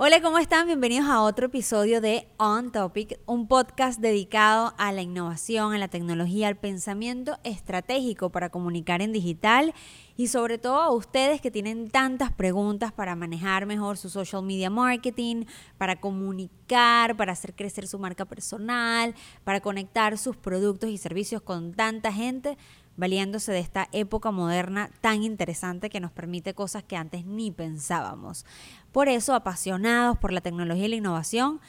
Hola, ¿cómo están? Bienvenidos a otro episodio de On Topic, un podcast dedicado a la innovación, a la tecnología, al pensamiento estratégico para comunicar en digital y sobre todo a ustedes que tienen tantas preguntas para manejar mejor su social media marketing, para comunicar, para hacer crecer su marca personal, para conectar sus productos y servicios con tanta gente valiéndose de esta época moderna tan interesante que nos permite cosas que antes ni pensábamos. Por eso, apasionados por la tecnología y la innovación,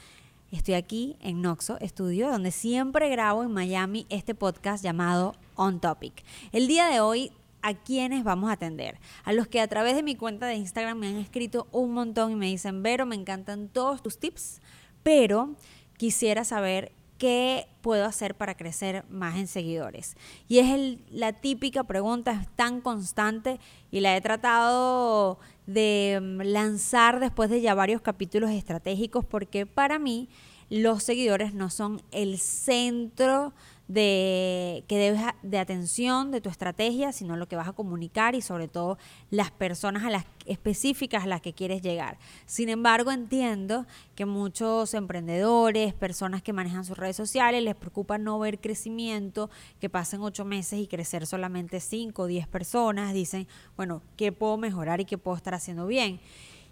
estoy aquí en Noxo Studio, donde siempre grabo en Miami este podcast llamado On Topic. El día de hoy a quienes vamos a atender. A los que a través de mi cuenta de Instagram me han escrito un montón y me dicen, Vero, me encantan todos tus tips, pero quisiera saber ¿qué puedo hacer para crecer más en seguidores? Y es la típica pregunta, es tan constante y la he tratado de mm, lanzar después de ya varios capítulos estratégicos porque para mí los seguidores no son el centro de que debes de atención de tu estrategia, sino lo que vas a comunicar y sobre todo las personas a las específicas a las que quieres llegar. Sin embargo, entiendo que muchos emprendedores, personas que manejan sus redes sociales, les preocupa no ver crecimiento, que pasen ocho meses y crecer solamente cinco o diez personas. Dicen, bueno, ¿qué puedo mejorar y qué puedo estar haciendo bien?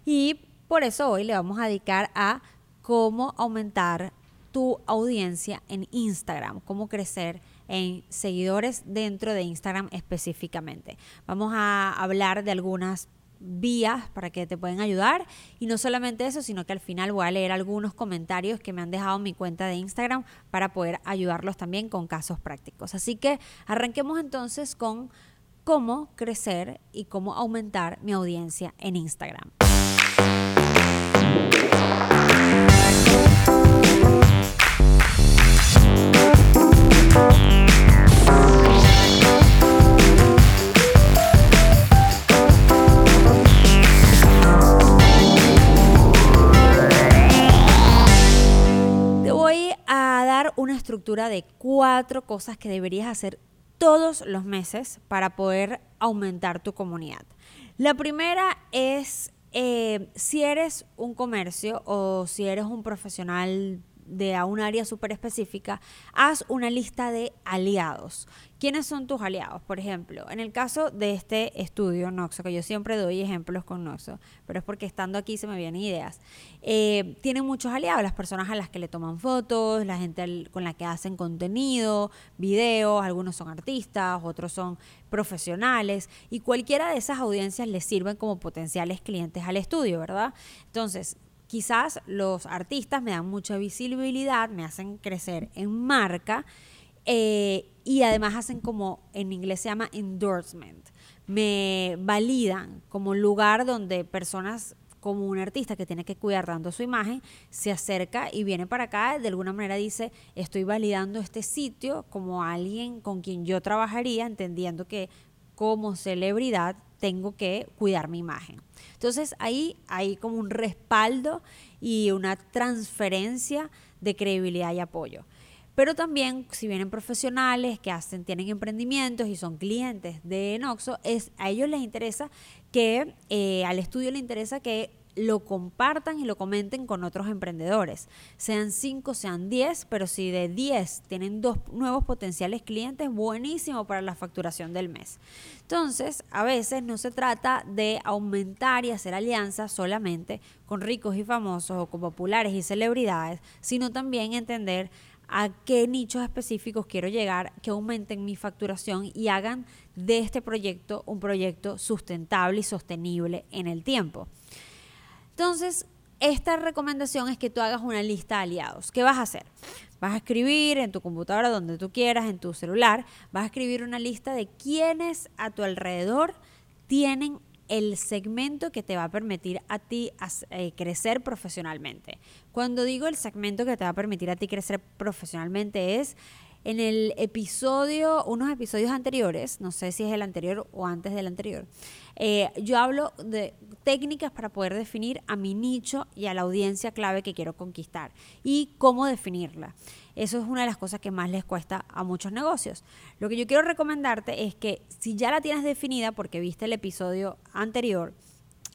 Y por eso hoy le vamos a dedicar a cómo aumentar tu audiencia en Instagram, cómo crecer en seguidores dentro de Instagram específicamente. Vamos a hablar de algunas vías para que te pueden ayudar y no solamente eso, sino que al final voy a leer algunos comentarios que me han dejado en mi cuenta de Instagram para poder ayudarlos también con casos prácticos. Así que arranquemos entonces con cómo crecer y cómo aumentar mi audiencia en Instagram. De cuatro cosas que deberías hacer todos los meses para poder aumentar tu comunidad. La primera es eh, si eres un comercio o si eres un profesional de un área súper específica, haz una lista de aliados. ¿Quiénes son tus aliados? Por ejemplo, en el caso de este estudio Noxo, que yo siempre doy ejemplos con Noxo, pero es porque estando aquí se me vienen ideas, eh, tienen muchos aliados, las personas a las que le toman fotos, la gente con la que hacen contenido, videos, algunos son artistas, otros son profesionales, y cualquiera de esas audiencias les sirven como potenciales clientes al estudio, ¿verdad? Entonces, quizás los artistas me dan mucha visibilidad, me hacen crecer en marca eh, y además hacen como en inglés se llama endorsement, me validan como lugar donde personas como un artista que tiene que cuidar dando su imagen, se acerca y viene para acá, de alguna manera dice, estoy validando este sitio como alguien con quien yo trabajaría, entendiendo que como celebridad tengo que cuidar mi imagen. Entonces ahí hay como un respaldo y una transferencia de credibilidad y apoyo. Pero también si vienen profesionales que hacen, tienen emprendimientos y son clientes de Noxo, es, a ellos les interesa que, eh, al estudio le interesa que lo compartan y lo comenten con otros emprendedores. Sean 5, sean 10, pero si de 10 tienen dos nuevos potenciales clientes, buenísimo para la facturación del mes. Entonces, a veces no se trata de aumentar y hacer alianzas solamente con ricos y famosos o con populares y celebridades, sino también entender a qué nichos específicos quiero llegar, que aumenten mi facturación y hagan de este proyecto un proyecto sustentable y sostenible en el tiempo. Entonces, esta recomendación es que tú hagas una lista de aliados. ¿Qué vas a hacer? Vas a escribir en tu computadora, donde tú quieras, en tu celular, vas a escribir una lista de quienes a tu alrededor tienen el segmento que te va a permitir a ti eh, crecer profesionalmente. Cuando digo el segmento que te va a permitir a ti crecer profesionalmente es en el episodio, unos episodios anteriores, no sé si es el anterior o antes del anterior, eh, yo hablo de técnicas para poder definir a mi nicho y a la audiencia clave que quiero conquistar y cómo definirla. Eso es una de las cosas que más les cuesta a muchos negocios. Lo que yo quiero recomendarte es que si ya la tienes definida porque viste el episodio anterior,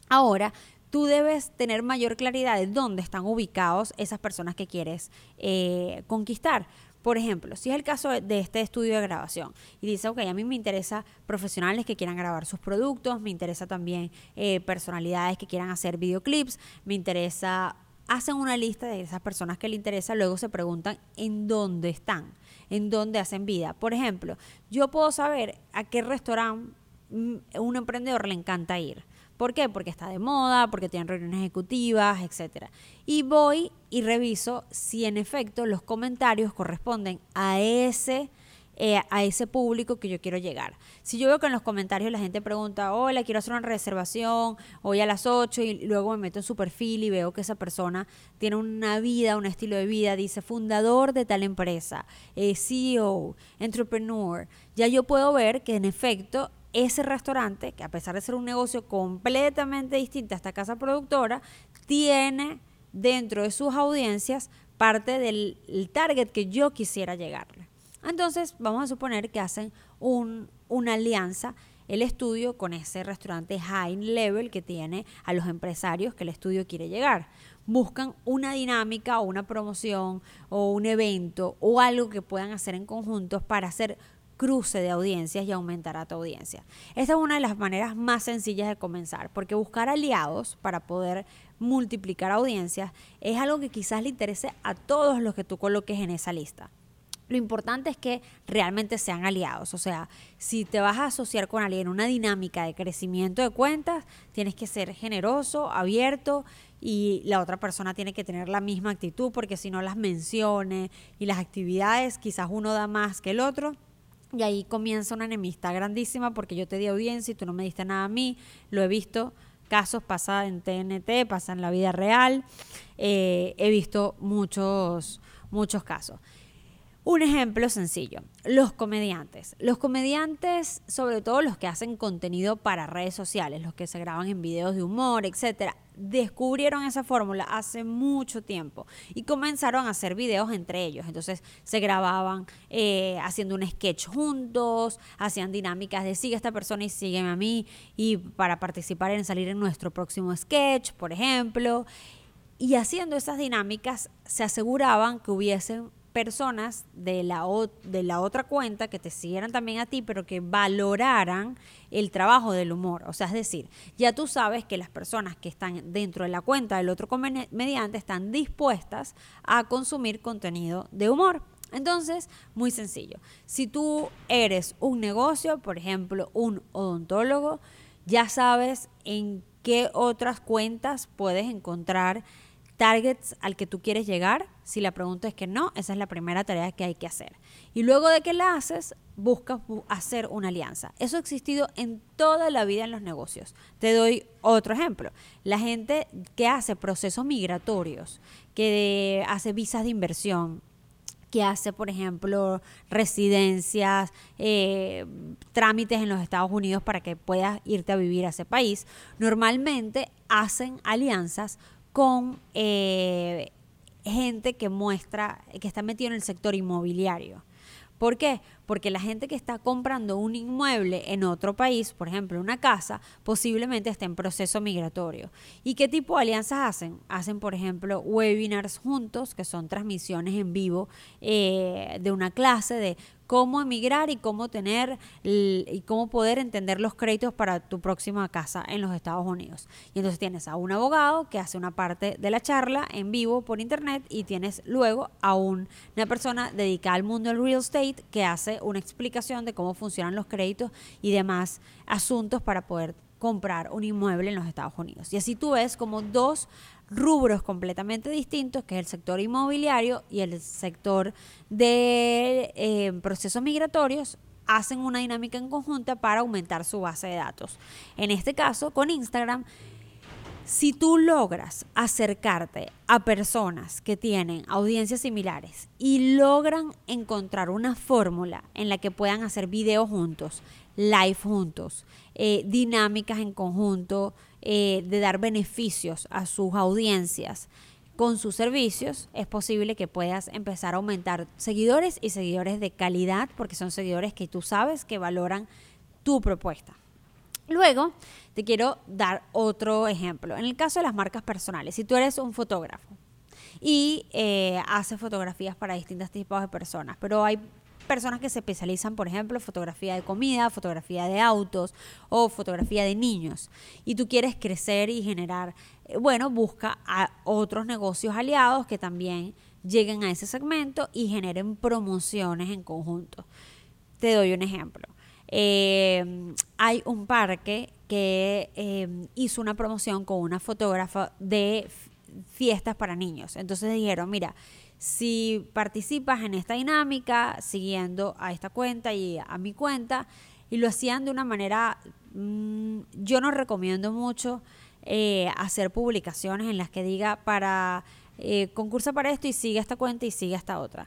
ahora tú debes tener mayor claridad de dónde están ubicados esas personas que quieres eh, conquistar. Por ejemplo, si es el caso de este estudio de grabación y dice, ok, a mí me interesa profesionales que quieran grabar sus productos, me interesa también eh, personalidades que quieran hacer videoclips, me interesa, hacen una lista de esas personas que le interesa, luego se preguntan en dónde están, en dónde hacen vida. Por ejemplo, yo puedo saber a qué restaurante un emprendedor le encanta ir. ¿Por qué? Porque está de moda, porque tienen reuniones ejecutivas, etc. Y voy y reviso si en efecto los comentarios corresponden a ese, eh, a ese público que yo quiero llegar. Si yo veo que en los comentarios la gente pregunta, hola, quiero hacer una reservación hoy a las 8 y luego me meto en su perfil y veo que esa persona tiene una vida, un estilo de vida, dice fundador de tal empresa, eh, CEO, entrepreneur, ya yo puedo ver que en efecto ese restaurante, que a pesar de ser un negocio completamente distinto a esta casa productora, tiene dentro de sus audiencias parte del target que yo quisiera llegarle. Entonces, vamos a suponer que hacen una alianza el estudio con ese restaurante high level que tiene a los empresarios que el estudio quiere llegar. Buscan una dinámica o una promoción o un evento o algo que puedan hacer en conjunto para hacer cruce de audiencias y aumentará tu audiencia. Esta es una de las maneras más sencillas de comenzar, porque buscar aliados para poder multiplicar audiencias es algo que quizás le interese a todos los que tú coloques en esa lista. Lo importante es que realmente sean aliados. O sea, si te vas a asociar con alguien en una dinámica de crecimiento de cuentas, tienes que ser generoso, abierto y la otra persona tiene que tener la misma actitud porque si no las menciones y las actividades, quizás uno da más que el otro y ahí comienza una enemistad grandísima porque yo te di audiencia y tú no me diste nada a mí. Lo he visto, casos pasa en TNT, pasa en la vida real. Eh, he visto muchos, muchos casos. Un ejemplo sencillo, los comediantes. Los comediantes, sobre todo los que hacen contenido para redes sociales, los que se graban en videos de humor, etcétera, descubrieron esa fórmula hace mucho tiempo y comenzaron a hacer videos entre ellos. Entonces se grababan eh, haciendo un sketch juntos, hacían dinámicas de sigue a esta persona y sígueme a mí y para participar en salir en nuestro próximo sketch, por ejemplo. Y haciendo esas dinámicas se aseguraban que hubiesen personas de la, de la otra cuenta que te siguieran también a ti, pero que valoraran el trabajo del humor. O sea, es decir, ya tú sabes que las personas que están dentro de la cuenta del otro comediante están dispuestas a consumir contenido de humor. Entonces, muy sencillo. Si tú eres un negocio, por ejemplo, un odontólogo, ya sabes en qué otras cuentas puedes encontrar targets al que tú quieres llegar? Si la pregunta es que no, esa es la primera tarea que hay que hacer. Y luego de que la haces, buscas hacer una alianza. Eso ha existido en toda la vida en los negocios. Te doy otro ejemplo. La gente que hace procesos migratorios, que hace visas de inversión, que hace, por ejemplo, residencias, eh, trámites en los Estados Unidos para que puedas irte a vivir a ese país, normalmente hacen alianzas con eh, gente que muestra, que está metido en el sector inmobiliario. ¿Por qué? Porque la gente que está comprando un inmueble en otro país, por ejemplo una casa, posiblemente esté en proceso migratorio. ¿Y qué tipo de alianzas hacen? Hacen, por ejemplo, webinars juntos, que son transmisiones en vivo eh, de una clase de cómo emigrar y cómo tener y cómo poder entender los créditos para tu próxima casa en los Estados Unidos. Y entonces tienes a un abogado que hace una parte de la charla en vivo por internet y tienes luego a una persona dedicada al mundo del real estate que hace una explicación de cómo funcionan los créditos y demás asuntos para poder comprar un inmueble en los Estados Unidos. Y así tú ves como dos rubros completamente distintos, que es el sector inmobiliario y el sector de eh, procesos migratorios, hacen una dinámica en conjunta para aumentar su base de datos. En este caso, con Instagram, si tú logras acercarte a personas que tienen audiencias similares y logran encontrar una fórmula en la que puedan hacer videos juntos, live juntos, eh, dinámicas en conjunto, eh, de dar beneficios a sus audiencias con sus servicios, es posible que puedas empezar a aumentar seguidores y seguidores de calidad, porque son seguidores que tú sabes que valoran tu propuesta. Luego, te quiero dar otro ejemplo. En el caso de las marcas personales, si tú eres un fotógrafo y eh, haces fotografías para distintos tipos de personas, pero hay personas que se especializan, por ejemplo, fotografía de comida, fotografía de autos o fotografía de niños, y tú quieres crecer y generar, eh, bueno, busca a otros negocios aliados que también lleguen a ese segmento y generen promociones en conjunto. Te doy un ejemplo. Eh, hay un parque que eh, hizo una promoción con una fotógrafa de fiestas para niños. Entonces dijeron, mira, si participas en esta dinámica, siguiendo a esta cuenta y a mi cuenta, y lo hacían de una manera, mm, yo no recomiendo mucho eh, hacer publicaciones en las que diga para eh, concursa para esto y sigue esta cuenta y sigue esta otra.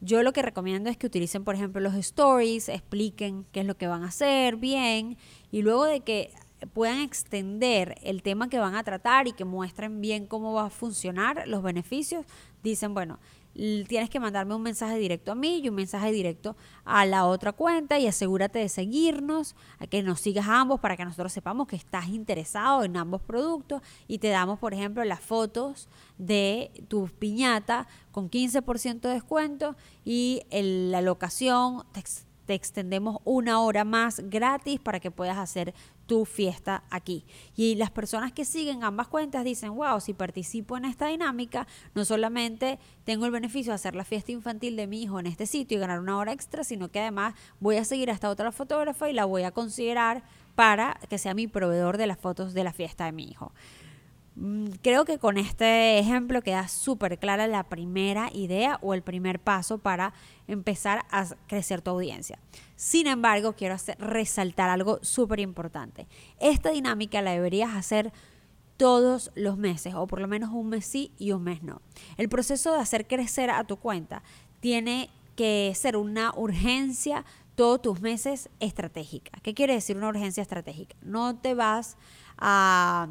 Yo lo que recomiendo es que utilicen, por ejemplo, los stories, expliquen qué es lo que van a hacer bien y luego de que puedan extender el tema que van a tratar y que muestren bien cómo va a funcionar los beneficios, dicen, bueno, tienes que mandarme un mensaje directo a mí y un mensaje directo a la otra cuenta y asegúrate de seguirnos, que nos sigas ambos para que nosotros sepamos que estás interesado en ambos productos. Y te damos, por ejemplo, las fotos de tu piñata con 15% de descuento y la locación te extendemos una hora más gratis para que puedas hacer tu fiesta aquí. Y las personas que siguen ambas cuentas dicen, wow, si participo en esta dinámica, no solamente tengo el beneficio de hacer la fiesta infantil de mi hijo en este sitio y ganar una hora extra, sino que además voy a seguir a esta otra fotógrafa y la voy a considerar para que sea mi proveedor de las fotos de la fiesta de mi hijo. Mm, creo que con este ejemplo queda súper clara la primera idea o el primer paso para empezar a crecer tu audiencia. Sin embargo, quiero hacer, resaltar algo súper importante. Esta dinámica la deberías hacer todos los meses, o por lo menos un mes sí y un mes no. El proceso de hacer crecer a tu cuenta tiene que ser una urgencia todos tus meses estratégica. ¿Qué quiere decir una urgencia estratégica? No te vas a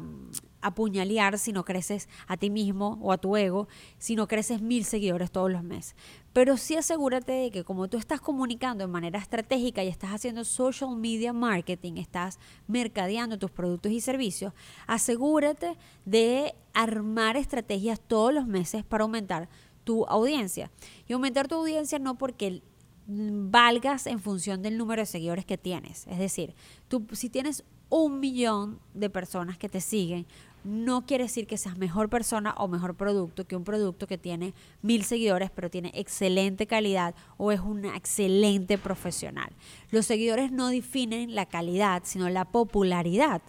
apuñalear si no creces a ti mismo o a tu ego, si no creces mil seguidores todos los meses. Pero sí asegúrate de que como tú estás comunicando de manera estratégica y estás haciendo social media marketing, estás mercadeando tus productos y servicios, asegúrate de armar estrategias todos los meses para aumentar tu audiencia. Y aumentar tu audiencia no porque valgas en función del número de seguidores que tienes. Es decir, tú si tienes un millón de personas que te siguen, no quiere decir que seas mejor persona o mejor producto que un producto que tiene mil seguidores pero tiene excelente calidad o es un excelente profesional. Los seguidores no definen la calidad, sino la popularidad.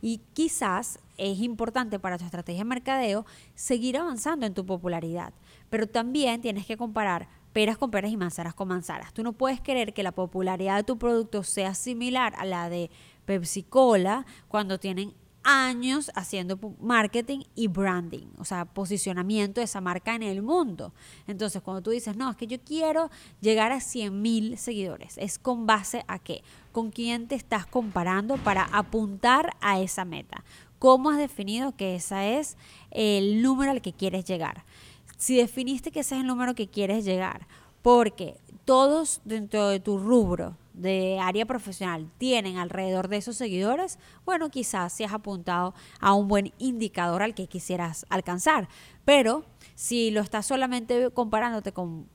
Y quizás es importante para tu estrategia de mercadeo seguir avanzando en tu popularidad, pero también tienes que comparar peras con peras y manzanas con manzanas. Tú no puedes querer que la popularidad de tu producto sea similar a la de Pepsi Cola cuando tienen años haciendo marketing y branding, o sea, posicionamiento de esa marca en el mundo. Entonces, cuando tú dices, no, es que yo quiero llegar a 100 mil seguidores, es con base a qué? ¿Con quién te estás comparando para apuntar a esa meta? ¿Cómo has definido que ese es el número al que quieres llegar? Si definiste que ese es el número que quieres llegar, porque todos dentro de tu rubro de área profesional tienen alrededor de esos seguidores, bueno, quizás si has apuntado a un buen indicador al que quisieras alcanzar. Pero si lo estás solamente comparándote con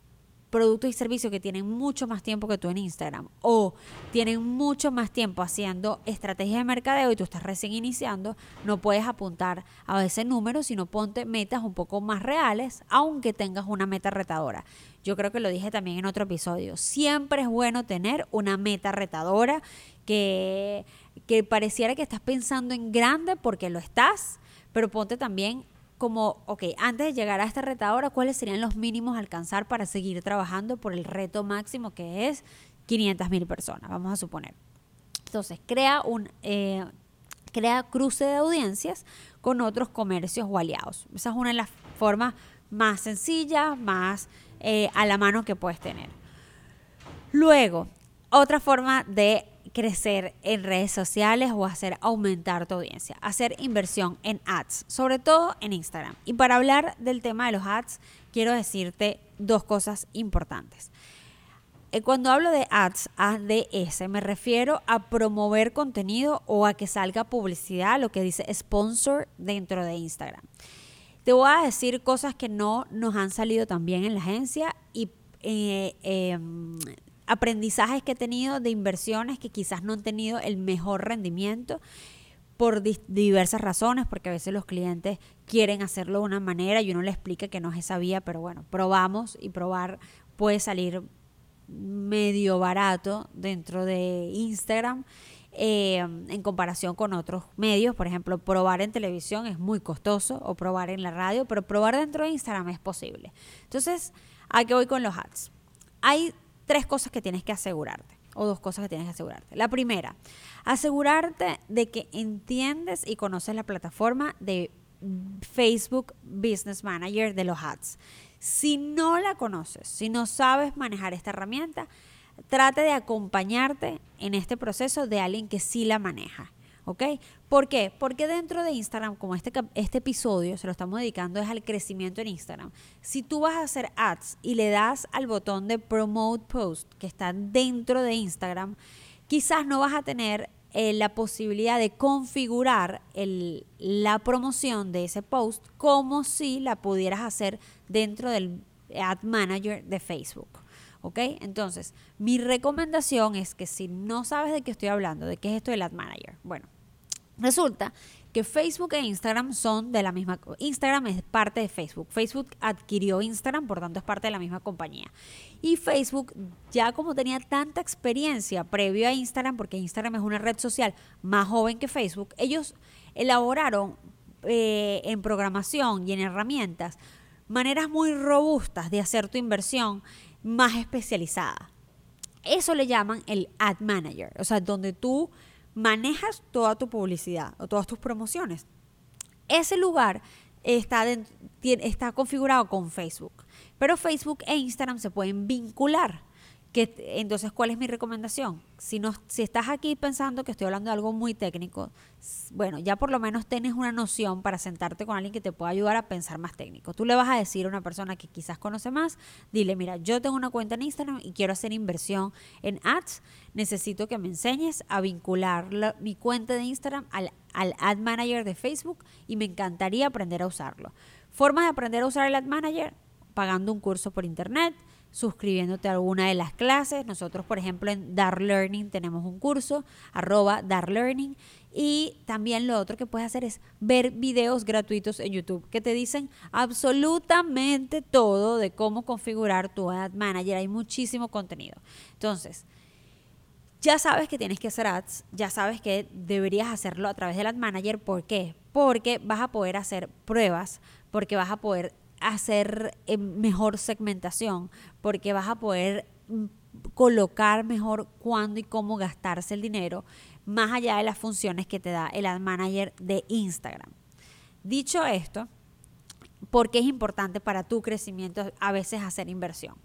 productos y servicios que tienen mucho más tiempo que tú en Instagram o tienen mucho más tiempo haciendo estrategias de mercadeo y tú estás recién iniciando, no puedes apuntar a ese número, sino ponte metas un poco más reales, aunque tengas una meta retadora. Yo creo que lo dije también en otro episodio. Siempre es bueno tener una meta retadora que, que pareciera que estás pensando en grande porque lo estás, pero ponte también como, ok, antes de llegar a esta retadora, ¿cuáles serían los mínimos a alcanzar para seguir trabajando por el reto máximo que es 500 mil personas, vamos a suponer? Entonces, crea un... Eh, crea cruce de audiencias con otros comercios o aliados. Esa es una de las formas más sencillas, más eh, a la mano que puedes tener. Luego, otra forma de crecer en redes sociales o hacer aumentar tu audiencia, hacer inversión en ads, sobre todo en Instagram. Y para hablar del tema de los ads, quiero decirte dos cosas importantes. eh, cuando hablo de ads, ADS, me refiero a promover contenido o a que salga publicidad, lo que dice sponsor dentro de Instagram. Te voy a decir cosas que no nos han salido tan bien en la agencia y eh, em, aprendizajes que he tenido de inversiones que quizás no han tenido el mejor rendimiento por diversas razones, porque a veces los clientes quieren hacerlo de una manera y uno le explica que no es esa vía, pero bueno, probamos y probar puede salir medio barato dentro de Instagram. Eh, en comparación con otros medios. Por ejemplo, probar en televisión es muy costoso o probar en la radio, pero probar dentro de Instagram es posible. Entonces, ¿a qué voy con los ads? Hay tres cosas que tienes que asegurarte o dos cosas que tienes que asegurarte. La primera, asegurarte de que entiendes y conoces la plataforma de Facebook Business Manager de los ads. Si no la conoces, si no sabes manejar esta herramienta, trate de acompañarte en este proceso de alguien que sí la maneja. ¿Ok? ¿Por qué? Porque dentro de Instagram, como este, este episodio se lo estamos dedicando es al crecimiento en Instagram, si tú vas a hacer ads y le das al botón de Promote Post que está dentro de Instagram, quizás no vas a tener eh, la posibilidad de configurar la promoción de ese post como si la pudieras hacer dentro del Ad Manager de Facebook. ¿Ok? Entonces, mi recomendación es que si no sabes de qué estoy hablando, de qué es esto del Ad Manager, bueno, resulta que Facebook e Instagram son de la misma... Instagram es parte de Facebook. Facebook adquirió Instagram, por tanto es parte de la misma compañía. Y Facebook, ya como tenía tanta experiencia previo a Instagram, porque Instagram es una red social más joven que Facebook, ellos elaboraron eh, en programación y en herramientas maneras muy robustas de hacer tu inversión más especializada. Eso le llaman el Ad Manager, o sea, donde tú manejas toda tu publicidad o todas tus promociones. Ese lugar está, está configurado con Facebook, pero Facebook e Instagram se pueden vincular entonces, ¿cuál es mi recomendación? Si, estás aquí pensando que estoy hablando de algo muy técnico, bueno, ya por lo menos tienes una noción para sentarte con alguien que te pueda ayudar a pensar más técnico. Tú le vas a decir a una persona que quizás conoce más, dile, mira, yo tengo una cuenta en Instagram y quiero hacer inversión en ads, necesito que me enseñes a vincular mi cuenta de Instagram al, al Ad Manager de Facebook y me encantaría aprender a usarlo. Formas de aprender a usar el Ad Manager, pagando un curso por internet, suscribiéndote a alguna de las clases. Nosotros, por ejemplo, en Dar Learning tenemos un curso, arroba Dar Learning. Y también lo otro que puedes hacer es ver videos gratuitos en YouTube que te dicen absolutamente todo de cómo configurar tu Ad Manager. Hay muchísimo contenido. Entonces, ya sabes que tienes que hacer ads, ya sabes que deberías hacerlo a través del Ad Manager. ¿Por qué? Porque vas a poder hacer pruebas, porque vas a poder hacer eh, mejor segmentación, porque vas a poder mm, colocar mejor cuándo y cómo gastarse el dinero, más allá de las funciones que te da el Ad Manager de Instagram. Dicho esto, ¿por qué es importante para tu crecimiento a veces hacer inversión?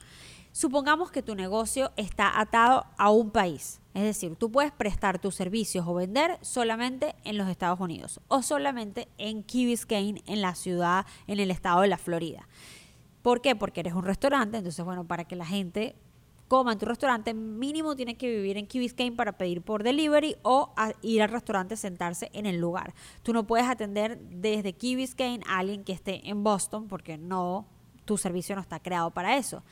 Supongamos que tu negocio está atado a un país, es decir, tú puedes prestar tus servicios o vender solamente en los Estados Unidos o solamente en Key Biscayne, en la ciudad, en el estado de la Florida. ¿Por qué? Porque eres un restaurante, entonces, bueno, para que la gente coma en tu restaurante, mínimo tiene que vivir en Key Biscayne para pedir por delivery o ir al restaurante, sentarse en el lugar. Tú no puedes atender desde Key Biscayne a alguien que esté en Boston porque no, tu servicio no está creado para eso.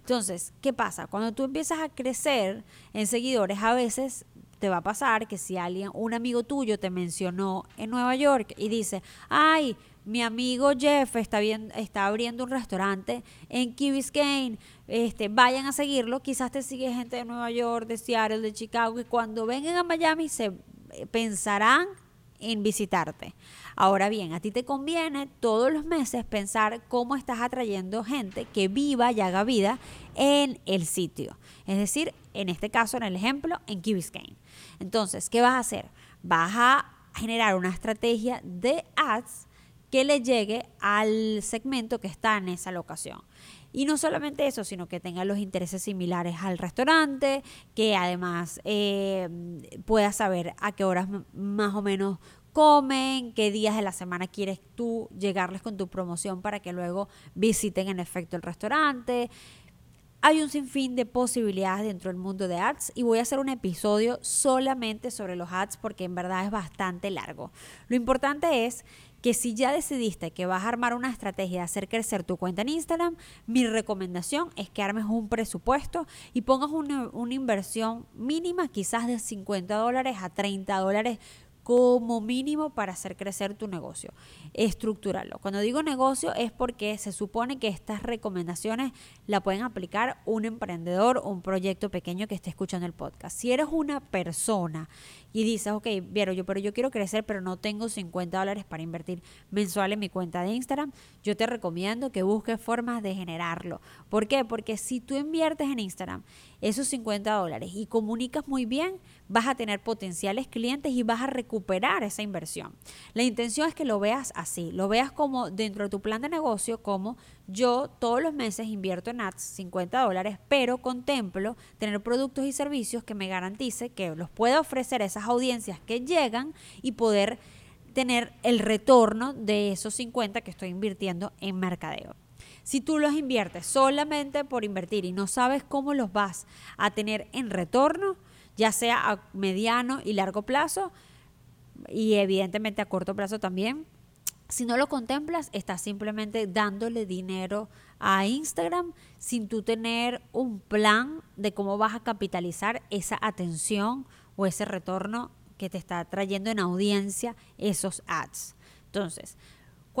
Entonces, ¿qué pasa? Cuando tú empiezas a crecer en seguidores, a veces te va a pasar que si alguien, un amigo tuyo te mencionó en Nueva York y dice, ay, mi amigo Jeff está, bien, está abriendo un restaurante en Key Biscayne, este, vayan a seguirlo, quizás te sigue gente de Nueva York, de Seattle, de Chicago, y cuando vengan a Miami se pensarán en visitarte. Ahora bien, a ti te conviene todos los meses pensar cómo estás atrayendo gente que viva y haga vida en el sitio. Es decir, en este caso, en el ejemplo, en Key Biscayne. Entonces, ¿qué vas a hacer? Vas a generar una estrategia de ads que le llegue al segmento que está en esa locación. Y no solamente eso, sino que tenga los intereses similares al restaurante, que además eh, pueda saber a qué horas más o menos comen, qué días de la semana quieres tú llegarles con tu promoción para que luego visiten en efecto el restaurante. Hay un sinfín de posibilidades dentro del mundo de ads y voy a hacer un episodio solamente sobre los ads porque en verdad es bastante largo. Lo importante es que si ya decidiste que vas a armar una estrategia de hacer crecer tu cuenta en Instagram, mi recomendación es que armes un presupuesto y pongas una, una inversión mínima, quizás de 50 dólares a 30 dólares como mínimo para hacer crecer tu negocio. Estructurarlo. Cuando digo negocio es porque se supone que estas recomendaciones la pueden aplicar un emprendedor o un proyecto pequeño que esté escuchando el podcast. Si eres una persona y dices, ok, Viero, yo, pero yo quiero crecer, pero no tengo 50 dólares para invertir mensual en mi cuenta de Instagram, yo te recomiendo que busques formas de generarlo. ¿Por qué? Porque si tú inviertes en Instagram esos 50 dólares y comunicas muy bien, vas a tener potenciales clientes y vas a recuperar esa inversión. La intención es que lo veas así, lo veas como dentro de tu plan de negocio, como yo todos los meses invierto en ads 50 dólares, pero contemplo tener productos y servicios que me garantice que los pueda ofrecer a esas audiencias que llegan y poder tener el retorno de esos 50 que estoy invirtiendo en mercadeo. Si tú los inviertes solamente por invertir y no sabes cómo los vas a tener en retorno, ya sea a mediano y largo plazo, y evidentemente a corto plazo también, si no lo contemplas, estás simplemente dándole dinero a Instagram sin tú tener un plan de cómo vas a capitalizar esa atención o ese retorno que te está trayendo en audiencia esos ads. Entonces,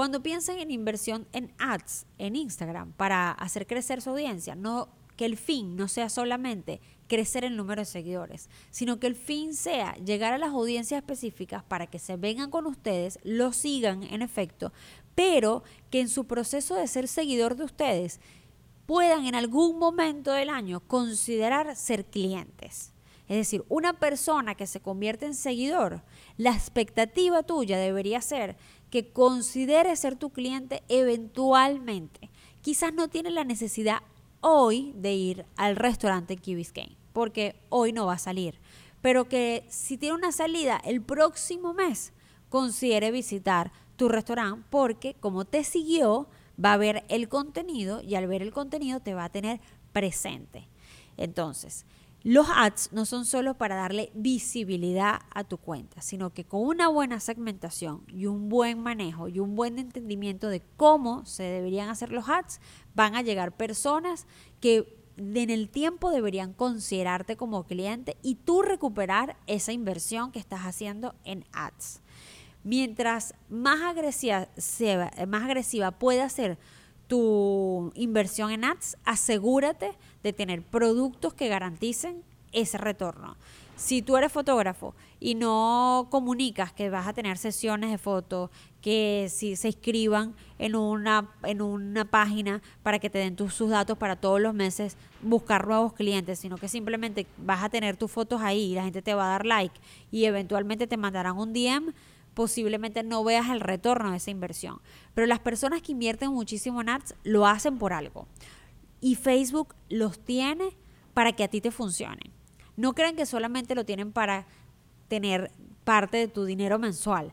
cuando piensen en inversión en ads en Instagram para hacer crecer su audiencia, no que el fin no sea solamente crecer el número de seguidores, sino que el fin sea llegar a las audiencias específicas para que se vengan con ustedes, lo sigan en efecto, pero que en su proceso de ser seguidor de ustedes puedan en algún momento del año considerar ser clientes. Es decir, una persona que se convierte en seguidor, la expectativa tuya debería ser que considere ser tu cliente eventualmente. Quizás no tiene la necesidad hoy de ir al restaurante Key Biscayne, porque hoy no va a salir. Pero que si tiene una salida el próximo mes, considere visitar tu restaurante porque como te siguió, va a ver el contenido y al ver el contenido te va a tener presente. Entonces, los ads no son solo para darle visibilidad a tu cuenta, sino que con una buena segmentación y un buen manejo y un buen entendimiento de cómo se deberían hacer los ads, van a llegar personas que en el tiempo deberían considerarte como cliente y tú recuperar esa inversión que estás haciendo en ads. Mientras más agresiva, más agresiva pueda ser tu inversión en ads, asegúrate de tener productos que garanticen ese retorno. Si tú eres fotógrafo y no comunicas que vas a tener sesiones de fotos, que si se inscriban en una, en una página para que te den tus, sus datos para todos los meses buscar nuevos clientes, sino que simplemente vas a tener tus fotos ahí y la gente te va a dar like y eventualmente te mandarán un DM, posiblemente no veas el retorno de esa inversión. Pero las personas que invierten muchísimo en ads lo hacen por algo. Y Facebook los tiene para que a ti te funcione. No crean que solamente lo tienen para tener parte de tu dinero mensual.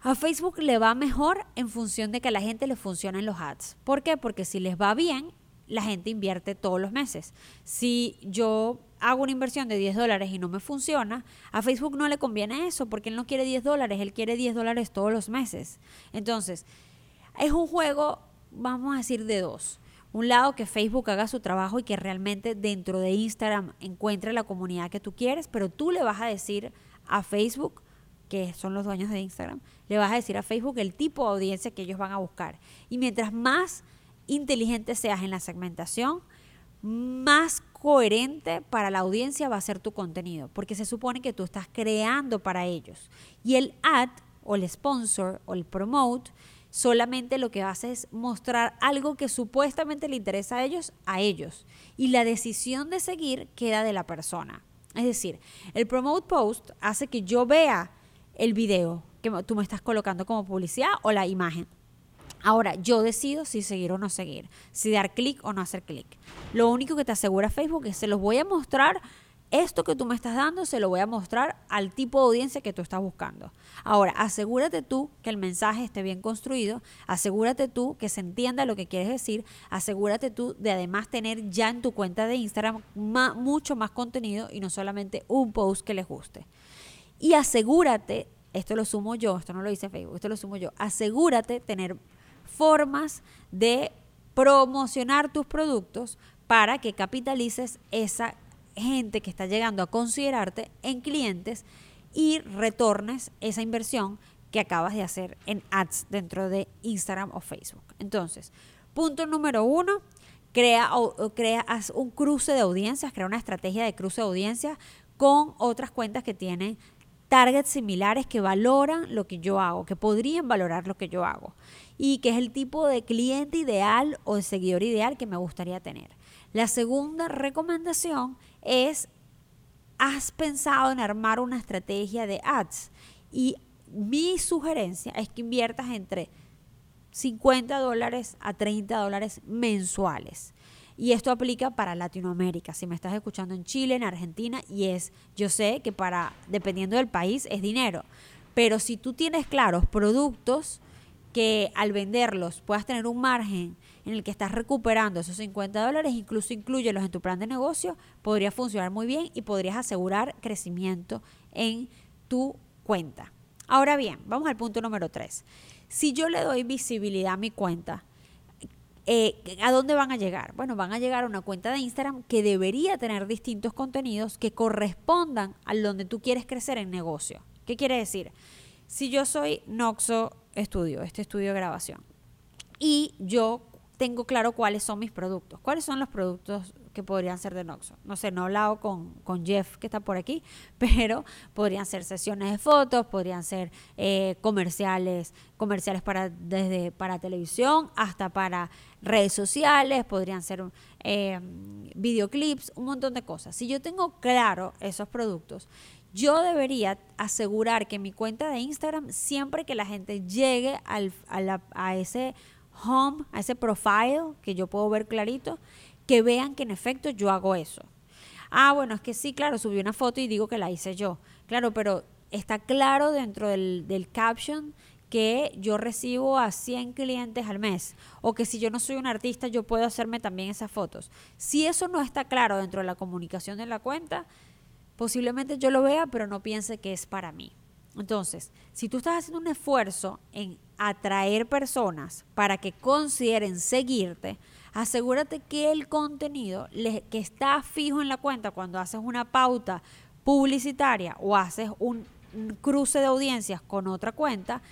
A Facebook le va mejor en función de que a la gente le funcionen los ads. ¿Por qué? Porque si les va bien, la gente invierte todos los meses. Si yo hago una inversión de 10 dólares y no me funciona, a Facebook no le conviene eso porque él no quiere 10 dólares, él quiere 10 dólares todos los meses. Entonces, es un juego, vamos a decir, de dos. Un lado que Facebook haga su trabajo y que realmente dentro de Instagram encuentre la comunidad que tú quieres, pero tú le vas a decir a Facebook, que son los dueños de Instagram, le vas a decir a Facebook el tipo de audiencia que ellos van a buscar. Y mientras más inteligente seas en la segmentación, más coherente para la audiencia va a ser tu contenido, porque se supone que tú estás creando para ellos. Y el ad o el sponsor o el promote solamente lo que hace es mostrar algo que supuestamente le interesa a ellos, a ellos. Y la decisión de seguir queda de la persona. Es decir, el promote post hace que yo vea el video que tú me estás colocando como publicidad o la imagen. Ahora, yo decido si seguir o no seguir, si dar clic o no hacer clic. Lo único que te asegura Facebook es que se los voy a mostrar esto que tú me estás dando se lo voy a mostrar al tipo de audiencia que tú estás buscando. Ahora, asegúrate tú que el mensaje esté bien construido, asegúrate tú que se entienda lo que quieres decir, asegúrate tú de además tener ya en tu cuenta de Instagram mucho más contenido y no solamente un post que les guste. Y asegúrate, esto lo sumo yo, esto no lo dice Facebook, esto lo sumo yo, asegúrate tener formas de promocionar tus productos para que capitalices esa gente que está llegando a considerarte en clientes y retornes esa inversión que acabas de hacer en ads dentro de Instagram o Facebook. Entonces, punto número uno, crea, crea un cruce de audiencias, crea una estrategia de cruce de audiencias con otras cuentas que tienen targets similares que valoran lo que yo hago, que podrían valorar lo que yo hago y que es el tipo de cliente ideal o de seguidor ideal que me gustaría tener. La segunda recomendación es, has pensado en armar una estrategia de ads y mi sugerencia es que inviertas entre 50 dólares a 30 dólares mensuales. Y esto aplica para Latinoamérica. Si me estás escuchando en Chile, en Argentina, y es, yo sé que para, dependiendo del país, es dinero. Pero si tú tienes claros productos que al venderlos puedas tener un margen en el que estás recuperando esos 50 dólares, incluso incluyelos en tu plan de negocio, podría funcionar muy bien y podrías asegurar crecimiento en tu cuenta. Ahora bien, vamos al punto número 3. Si yo le doy visibilidad a mi cuenta, eh, ¿A dónde van a llegar? Bueno, van a llegar a una cuenta de Instagram que debería tener distintos contenidos que correspondan a donde tú quieres crecer en negocio. ¿Qué quiere decir? Si yo soy Noxo Estudio, este estudio de grabación, y yo tengo claro cuáles son mis productos, cuáles son los productos que podrían ser de Noxo. No sé, no he hablado con, Jeff que está por aquí, pero podrían ser sesiones de fotos, podrían ser eh, comerciales, comerciales para, desde para televisión hasta para redes sociales, podrían ser eh, videoclips, un montón de cosas. Si yo tengo claro esos productos, yo debería asegurar que mi cuenta de Instagram, siempre que la gente llegue al, a, a ese home, a ese profile que yo puedo ver clarito, que vean que en efecto yo hago eso. Ah, bueno, es que sí, claro, subí una foto y digo que la hice yo. Claro, pero está claro dentro del, del caption que yo recibo a 100 clientes al mes o que si yo no soy un artista yo puedo hacerme también esas fotos. Si eso no está claro dentro de la comunicación de la cuenta, posiblemente yo lo vea pero no piense que es para mí. Entonces, si tú estás haciendo un esfuerzo en atraer personas para que consideren seguirte, asegúrate que el contenido que está fijo en la cuenta cuando haces una pauta publicitaria o haces un cruce de audiencias con otra cuenta,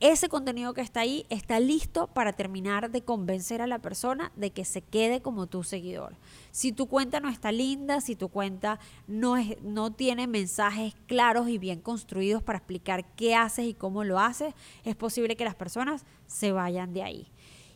ese contenido que está ahí está listo para terminar de convencer a la persona de que se quede como tu seguidor. Si tu cuenta no está linda, si tu cuenta no, es, no tiene mensajes claros y bien construidos para explicar qué haces y cómo lo haces, es posible que las personas se vayan de ahí.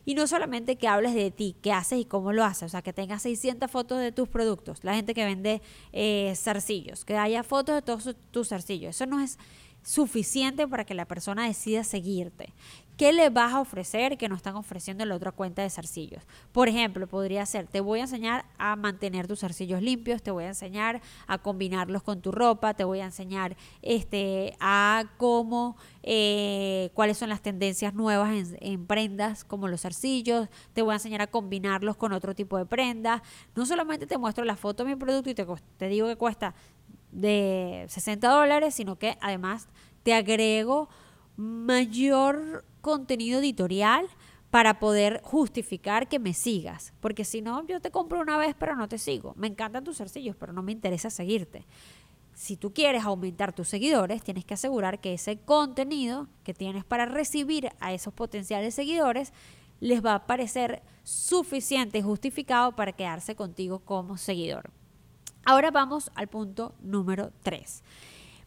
Y no solamente que hables de ti, qué haces y cómo lo haces, o sea, que tengas 600 fotos de tus productos, la gente que vende eh, zarcillos, que haya fotos de todos tus zarcillos. Eso no es suficiente para que la persona decida seguirte. ¿Qué le vas a ofrecer que no están ofreciendo en la otra cuenta de zarcillos? Por ejemplo, podría ser, te voy a enseñar a mantener tus zarcillos limpios, te voy a enseñar a combinarlos con tu ropa, te voy a enseñar este, a cómo, eh, cuáles son las tendencias nuevas en, en, prendas como los zarcillos, te voy a enseñar a combinarlos con otro tipo de prendas. No solamente te muestro la foto de mi producto y te digo que cuesta de 60 dólares, sino que además te agrego mayor contenido editorial para poder justificar que me sigas. Porque si no, yo te compro una vez, pero no te sigo. Me encantan tus sencillos, pero no me interesa seguirte. Si tú quieres aumentar tus seguidores, tienes que asegurar que ese contenido que tienes para recibir a esos potenciales seguidores les va a parecer suficiente y justificado para quedarse contigo como seguidor. Ahora vamos al punto número 3.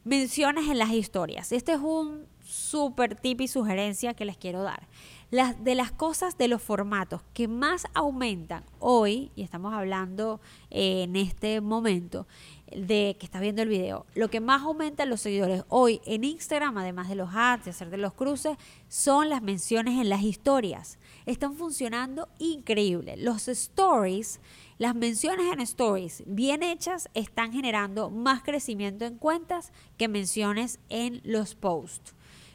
Menciones en las historias. Este es un súper tip y sugerencia que les quiero dar. Las, de las cosas, de los formatos que más aumentan hoy, y estamos hablando eh, en este momento, de que estás viendo el video, lo que más aumenta los seguidores hoy en Instagram, además de los ads, de hacer de los cruces, son las menciones en las historias. Están funcionando increíble. Los stories, las menciones en stories bien hechas están generando más crecimiento en cuentas que menciones en los posts.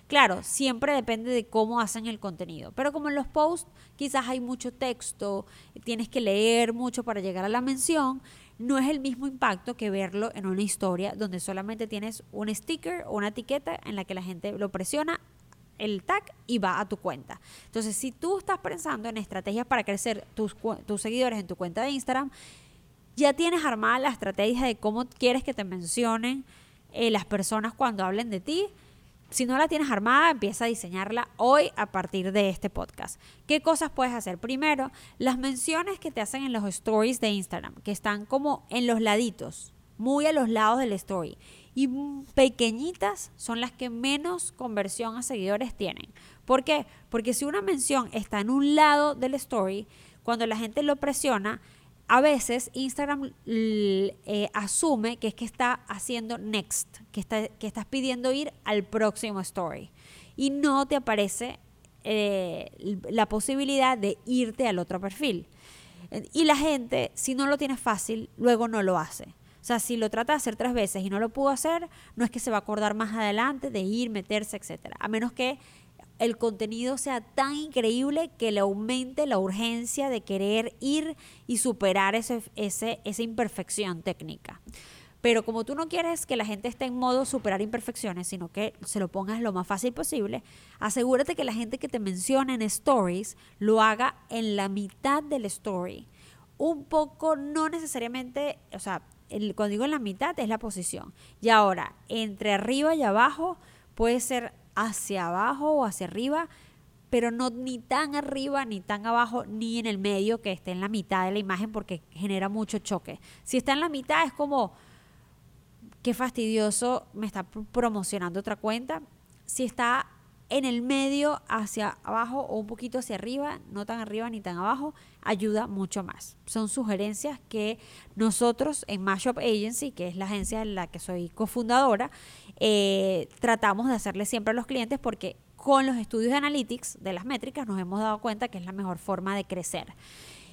Claro, siempre depende de cómo hacen el contenido, pero como en los posts quizás hay mucho texto, tienes que leer mucho para llegar a la mención, no es el mismo impacto que verlo en una historia donde solamente tienes un sticker o una etiqueta en la que la gente lo presiona el tag y va a tu cuenta. Entonces, si tú estás pensando en estrategias para crecer tus, tus seguidores en tu cuenta de Instagram, ya tienes armada la estrategia de cómo quieres que te mencionen eh, las personas cuando hablen de ti si no la tienes armada, empieza a diseñarla hoy a partir de este podcast. ¿Qué cosas puedes hacer? Primero, las menciones que te hacen en los stories de Instagram, que están como en los laditos, muy a los lados del story. Y pequeñitas son las que menos conversión a seguidores tienen. ¿Por qué? Porque si una mención está en un lado del story, cuando la gente lo presiona, a veces Instagram eh, asume que es que está haciendo next, que, está, que estás pidiendo ir al próximo story y no te aparece eh, la posibilidad de irte al otro perfil. Y la gente, si no lo tiene fácil, luego no lo hace. O sea, si lo trata de hacer tres veces y no lo pudo hacer, no es que se va a acordar más adelante de ir, meterse, etcétera. A menos que el contenido sea tan increíble que le aumente la urgencia de querer ir y superar ese, esa imperfección técnica. Pero como tú no quieres que la gente esté en modo superar imperfecciones, sino que se lo pongas lo más fácil posible, asegúrate que la gente que te menciona en stories lo haga en la mitad del story. Un poco, no necesariamente, o sea, el, cuando digo en la mitad es la posición. Y ahora, entre arriba y abajo puede ser hacia abajo o hacia arriba, pero no ni tan arriba ni tan abajo ni en el medio que esté en la mitad de la imagen porque genera mucho choque. Si está en la mitad es como qué fastidioso me está promocionando otra cuenta. Si está en el medio hacia abajo o un poquito hacia arriba, no tan arriba ni tan abajo, ayuda mucho más. Son sugerencias que nosotros en Mashup Agency, que es la agencia en la que soy cofundadora, eh, tratamos de hacerle siempre a los clientes porque con los estudios de analytics de las métricas nos hemos dado cuenta que es la mejor forma de crecer.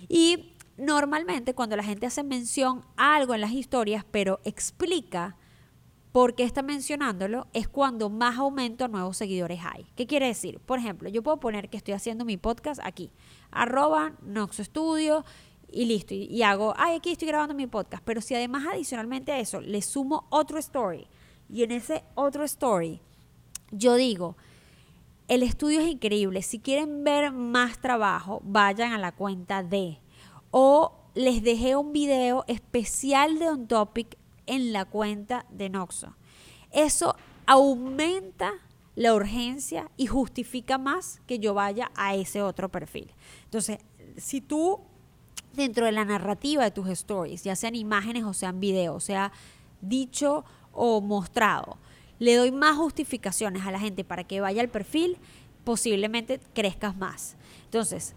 Y normalmente cuando la gente hace mención a algo en las historias, pero explica por qué está mencionándolo, es cuando más aumento a nuevos seguidores hay. ¿Qué quiere decir? Por ejemplo, yo puedo poner que estoy haciendo mi podcast aquí, arroba Noxo Studio, y listo, y, hago, ay, aquí estoy grabando mi podcast, pero si además adicionalmente a eso le sumo otro story, y en ese otro story, yo digo, el estudio es increíble. Si quieren ver más trabajo, vayan a la cuenta de. O les dejé un video especial de un topic en la cuenta de Noxo. Eso aumenta la urgencia y justifica más que yo vaya a ese otro perfil. Entonces, si tú dentro de la narrativa de tus stories, ya sean imágenes o sean videos, sea dicho o mostrado, le doy más justificaciones a la gente para que vaya al perfil, posiblemente crezcas más. Entonces,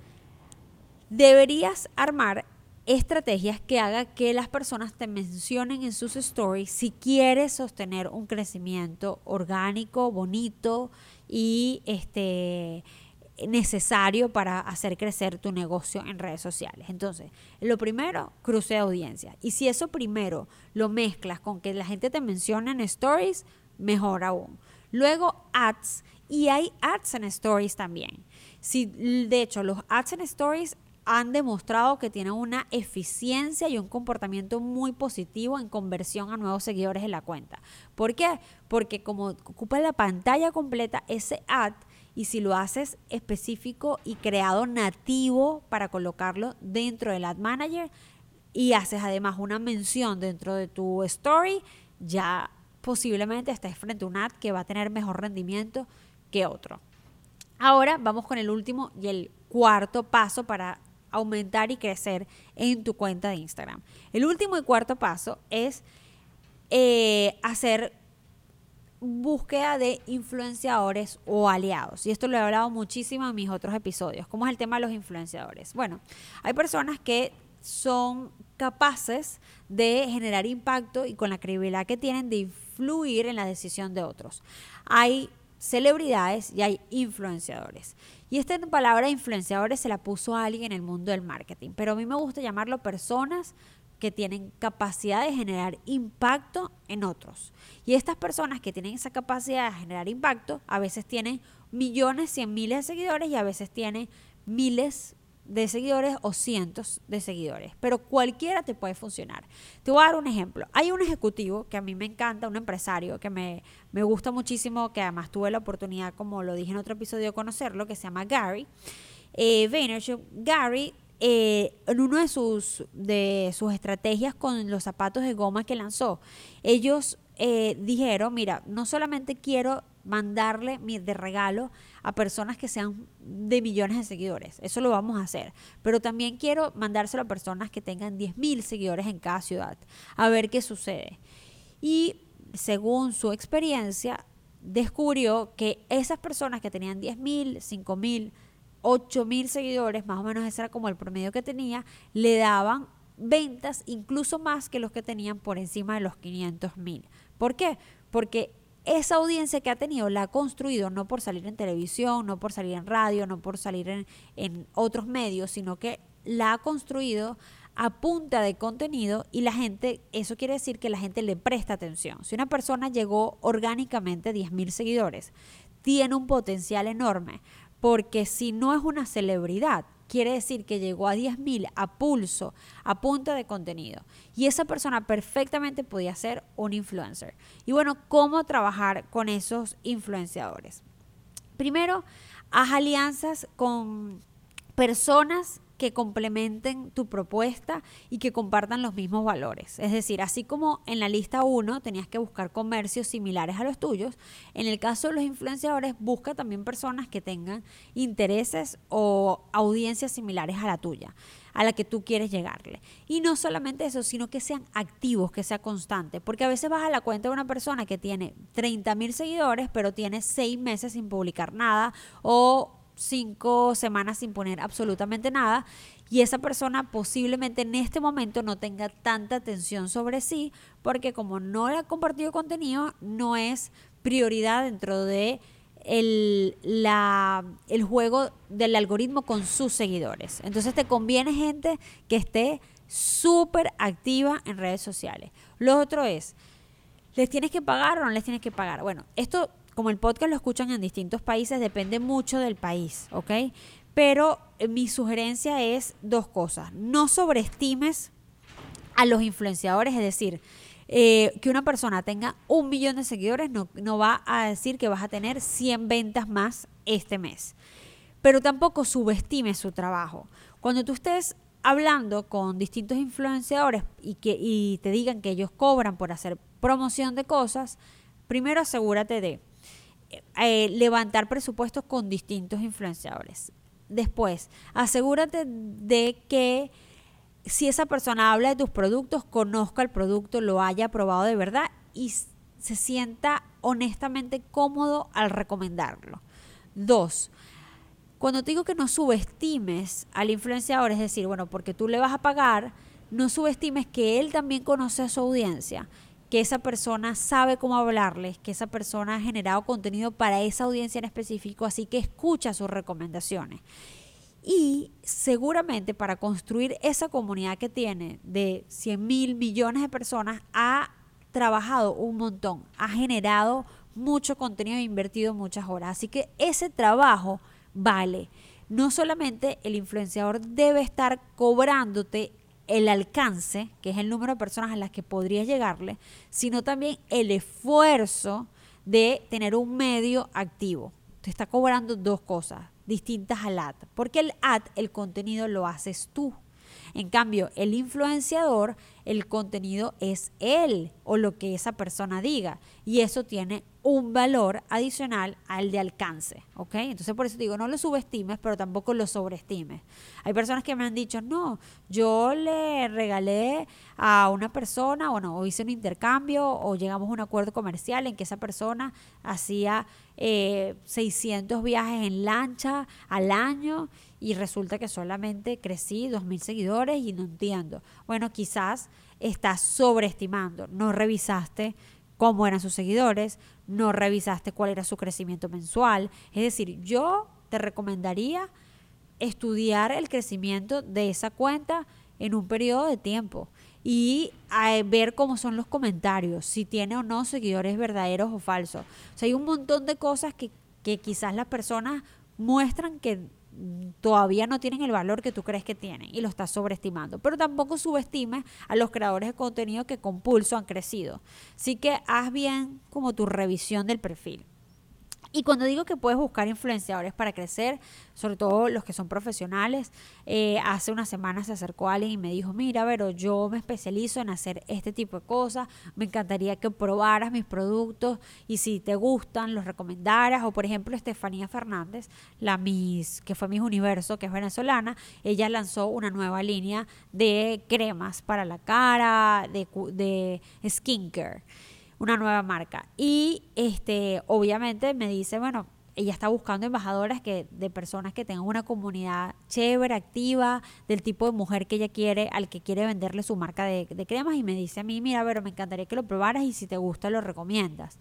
deberías armar estrategias que hagan que las personas te mencionen en sus stories si quieres sostener un crecimiento orgánico, bonito y este necesario para hacer crecer tu negocio en redes sociales. Entonces, lo primero, cruce de audiencia. Y si eso primero lo mezclas con que la gente te menciona en stories, mejor aún. Luego, ads. Y hay ads en stories también. Si, de hecho, los ads en stories han demostrado que tienen una eficiencia y un comportamiento muy positivo en conversión a nuevos seguidores en la cuenta. ¿Por qué? Porque como ocupa la pantalla completa, ese ad y si lo haces específico y creado nativo para colocarlo dentro del Ad Manager y haces además una mención dentro de tu story, ya posiblemente estés frente a un ad que va a tener mejor rendimiento que otro. Ahora vamos con el último y el cuarto paso para aumentar y crecer en tu cuenta de Instagram. El último y cuarto paso es eh, hacer búsqueda de influenciadores o aliados. Y esto lo he hablado muchísimo en mis otros episodios. ¿Cómo es el tema de los influenciadores? Bueno, hay personas que son capaces de generar impacto y con la credibilidad que tienen de influir en la decisión de otros. Hay celebridades y hay influenciadores. Y esta palabra influenciadores se la puso alguien en el mundo del marketing, pero a mí me gusta llamarlo personas que tienen capacidad de generar impacto en otros. Y estas personas que tienen esa capacidad de generar impacto, a veces tienen millones, cien miles de seguidores y a veces tienen miles de seguidores o cientos de seguidores, pero cualquiera te puede funcionar. Te voy a dar un ejemplo. Hay un ejecutivo que a mí me encanta, un empresario que me, me gusta muchísimo, que además tuve la oportunidad, como lo dije en otro episodio, de conocerlo, que se llama Gary eh, Vaynerchuk. Gary eh, en una de sus, de sus estrategias con los zapatos de goma que lanzó, ellos eh, dijeron, mira, no solamente quiero mandarle de regalo a personas que sean de millones de seguidores, eso lo vamos a hacer, pero también quiero mandárselo a personas que tengan 10 mil seguidores en cada ciudad, a ver qué sucede. Y según su experiencia, descubrió que esas personas que tenían 10 mil, 5 mil, 8 mil seguidores, más o menos ese era como el promedio que tenía, le daban ventas incluso más que los que tenían por encima de los 500 mil. ¿Por qué? Porque esa audiencia que ha tenido la ha construido no por salir en televisión, no por salir en radio, no por salir en, otros medios, sino que la ha construido a punta de contenido y la gente, eso quiere decir que la gente le presta atención. Si una persona llegó orgánicamente a 10 mil seguidores, tiene un potencial enorme, porque si no es una celebridad, quiere decir que llegó a 10.000 a pulso, a punta de contenido. Y esa persona perfectamente podía ser un influencer. Y bueno, ¿cómo trabajar con esos influenciadores? Primero, haz alianzas con personas que complementen tu propuesta y que compartan los mismos valores. Es decir, así como en la lista 1 tenías que buscar comercios similares a los tuyos, en el caso de los influenciadores busca también personas que tengan intereses o audiencias similares a la tuya a la que tú quieres llegarle. Y no solamente eso, sino que sean activos, que sea constante. Porque a veces vas a la cuenta de una persona que tiene 30 mil seguidores, pero tiene seis meses sin publicar nada o cinco semanas sin poner absolutamente nada y esa persona posiblemente en este momento no tenga tanta atención sobre sí porque como no le ha compartido contenido no es prioridad dentro de el, la, el juego del algoritmo con sus seguidores. Entonces te conviene gente que esté súper activa en redes sociales. Lo otro es, ¿les tienes que pagar o no les tienes que pagar? Bueno, esto como el podcast lo escuchan en distintos países, depende mucho del país, ¿ok? Pero eh, mi sugerencia es dos cosas. No sobreestimes a los influenciadores, es decir, eh, que una persona tenga un millón de seguidores no, no va a decir que vas a tener 100 ventas más este mes. Pero tampoco subestimes su trabajo. Cuando tú estés hablando con distintos influenciadores y que y te digan que ellos cobran por hacer promoción de cosas, primero asegúrate de eh, levantar presupuestos con distintos influenciadores. Después, asegúrate de que si esa persona habla de tus productos, conozca el producto, lo haya probado de verdad y se sienta honestamente cómodo al recomendarlo. Dos, cuando te digo que no subestimes al influenciador, es decir, bueno, porque tú le vas a pagar, no subestimes que él también conoce a su audiencia que esa persona sabe cómo hablarles, que esa persona ha generado contenido para esa audiencia en específico, así que escucha sus recomendaciones. Y seguramente para construir esa comunidad que tiene de 100 mil millones de personas, ha trabajado un montón, ha generado mucho contenido e invertido muchas horas. Así que ese trabajo vale. No solamente el influenciador debe estar cobrándote el alcance, que es el número de personas a las que podrías llegarle, sino también el esfuerzo de tener un medio activo. Te está cobrando dos cosas distintas al ad, porque el ad, el contenido lo haces tú. En cambio, el influenciador, el contenido es él o lo que esa persona diga. Y eso tiene un valor adicional al de alcance, ¿ok? Entonces por eso digo, no lo subestimes, pero tampoco lo sobreestimes. Hay personas que me han dicho, no, yo le regalé a una persona, bueno, o hice un intercambio, o llegamos a un acuerdo comercial en que esa persona hacía 600 eh, viajes en lancha al año y resulta que solamente crecí 2.000 seguidores y no entiendo. Bueno, quizás estás sobreestimando, no revisaste cómo eran sus seguidores, no revisaste cuál era su crecimiento mensual. Es decir, yo te recomendaría estudiar el crecimiento de esa cuenta en un periodo de tiempo y eh, ver cómo son los comentarios, si tiene o no seguidores verdaderos o falsos. O sea, hay un montón de cosas que, que quizás las personas muestran que todavía no tienen el valor que tú crees que tienen y lo estás sobreestimando. Pero tampoco subestimes a los creadores de contenido que con pulso han crecido. Así que haz bien como tu revisión del perfil. Y cuando digo que puedes buscar influenciadores para crecer, sobre todo los que son profesionales, eh, hace unas semanas se acercó alguien y me dijo, mira, pero yo me especializo en hacer este tipo de cosas, me encantaría que probaras mis productos y si te gustan, los recomendaras. O por ejemplo, Estefanía Fernández, la Miss, que fue Miss Universo, que es venezolana, ella lanzó una nueva línea de cremas para la cara, de, de skincare una nueva marca. Y este, obviamente me dice, bueno, ella está buscando embajadoras que, de personas que tengan una comunidad chévere, activa, del tipo de mujer que ella quiere, al que quiere venderle su marca de, cremas. Y me dice a mí, mira, pero me encantaría que lo probaras y si te gusta lo recomiendas.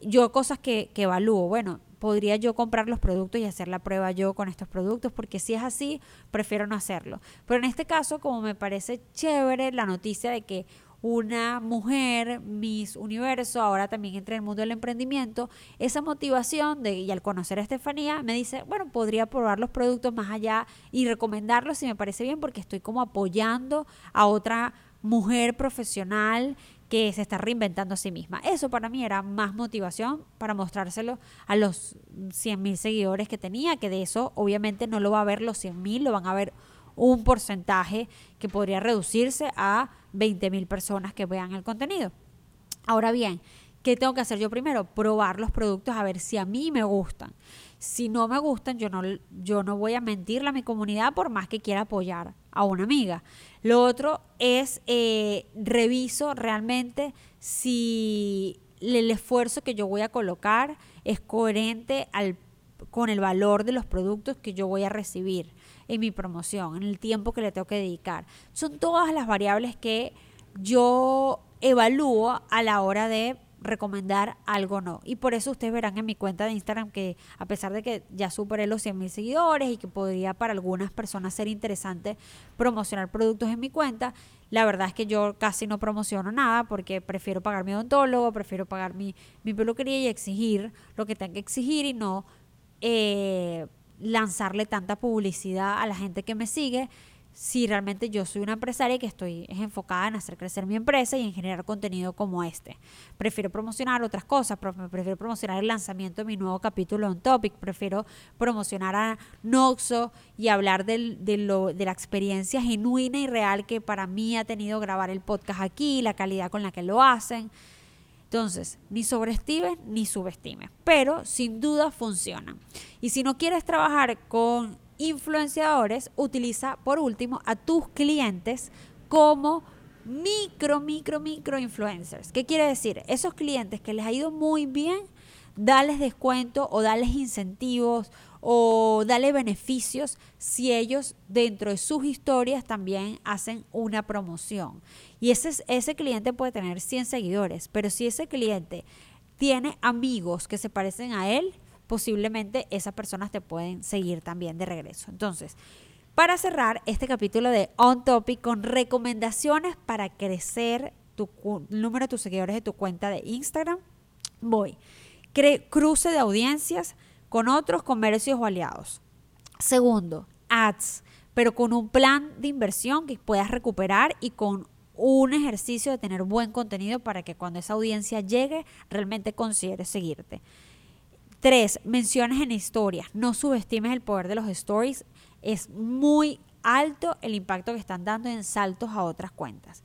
Yo cosas que, que evalúo, bueno, podría yo comprar los productos y hacer la prueba yo con estos productos, porque si es así, prefiero no hacerlo. Pero en este caso, como me parece chévere la noticia de que una mujer, Miss Universo, ahora también entra en el mundo del emprendimiento, esa motivación de, y al conocer a Estefanía, me dice, bueno, podría probar los productos más allá y recomendarlos si me parece bien, porque estoy como apoyando a otra mujer profesional que se está reinventando a sí misma. Eso para mí era más motivación para mostrárselo a los 100 mil seguidores que tenía, que de eso obviamente no lo va a ver los 100 mil, lo van a ver un porcentaje que podría reducirse a 20 mil personas que vean el contenido. Ahora bien, ¿qué tengo que hacer yo primero? Probar los productos a ver si a mí me gustan. Si no me gustan, yo no, yo no voy a mentirle a mi comunidad por más que quiera apoyar a una amiga. Lo otro es eh, reviso realmente si el esfuerzo que yo voy a colocar es coherente al, con el valor de los productos que yo voy a recibir en mi promoción, en el tiempo que le tengo que dedicar. Son todas las variables que yo evalúo a la hora de recomendar algo no. Y por eso ustedes verán en mi cuenta de Instagram que a pesar de que ya superé los 100 mil seguidores y que podría para algunas personas ser interesante promocionar productos en mi cuenta, la verdad es que yo casi no promociono nada porque prefiero pagar mi odontólogo, prefiero pagar mi, mi peluquería y exigir lo que tenga que exigir y no... Eh, lanzarle tanta publicidad a la gente que me sigue si realmente yo soy una empresaria que estoy enfocada en hacer crecer mi empresa y en generar contenido como este. Prefiero promocionar otras cosas, prefiero promocionar el lanzamiento de mi nuevo capítulo en Topic, prefiero promocionar a Noxo y hablar de, lo, de la experiencia genuina y real que para mí ha tenido grabar el podcast aquí, la calidad con la que lo hacen. Entonces, ni sobreestimes ni subestimes, pero sin duda funcionan. Y si no quieres trabajar con influenciadores, utiliza por último a tus clientes como micro, micro, micro influencers. ¿Qué quiere decir? Esos clientes que les ha ido muy bien, dales descuento o dales incentivos o dale beneficios si ellos dentro de sus historias también hacen una promoción. Y ese, ese cliente puede tener 100 seguidores, pero si ese cliente tiene amigos que se parecen a él, posiblemente esas personas te pueden seguir también de regreso. Entonces, para cerrar este capítulo de On Topic con recomendaciones para crecer tu número de tus seguidores de tu cuenta de Instagram, voy. cruce de audiencias, con otros comercios o aliados. Segundo, ads, pero con un plan de inversión que puedas recuperar y con un ejercicio de tener buen contenido para que cuando esa audiencia llegue realmente considere seguirte. Tres, menciones en historias. No subestimes el poder de los stories. Es muy alto el impacto que están dando en saltos a otras cuentas.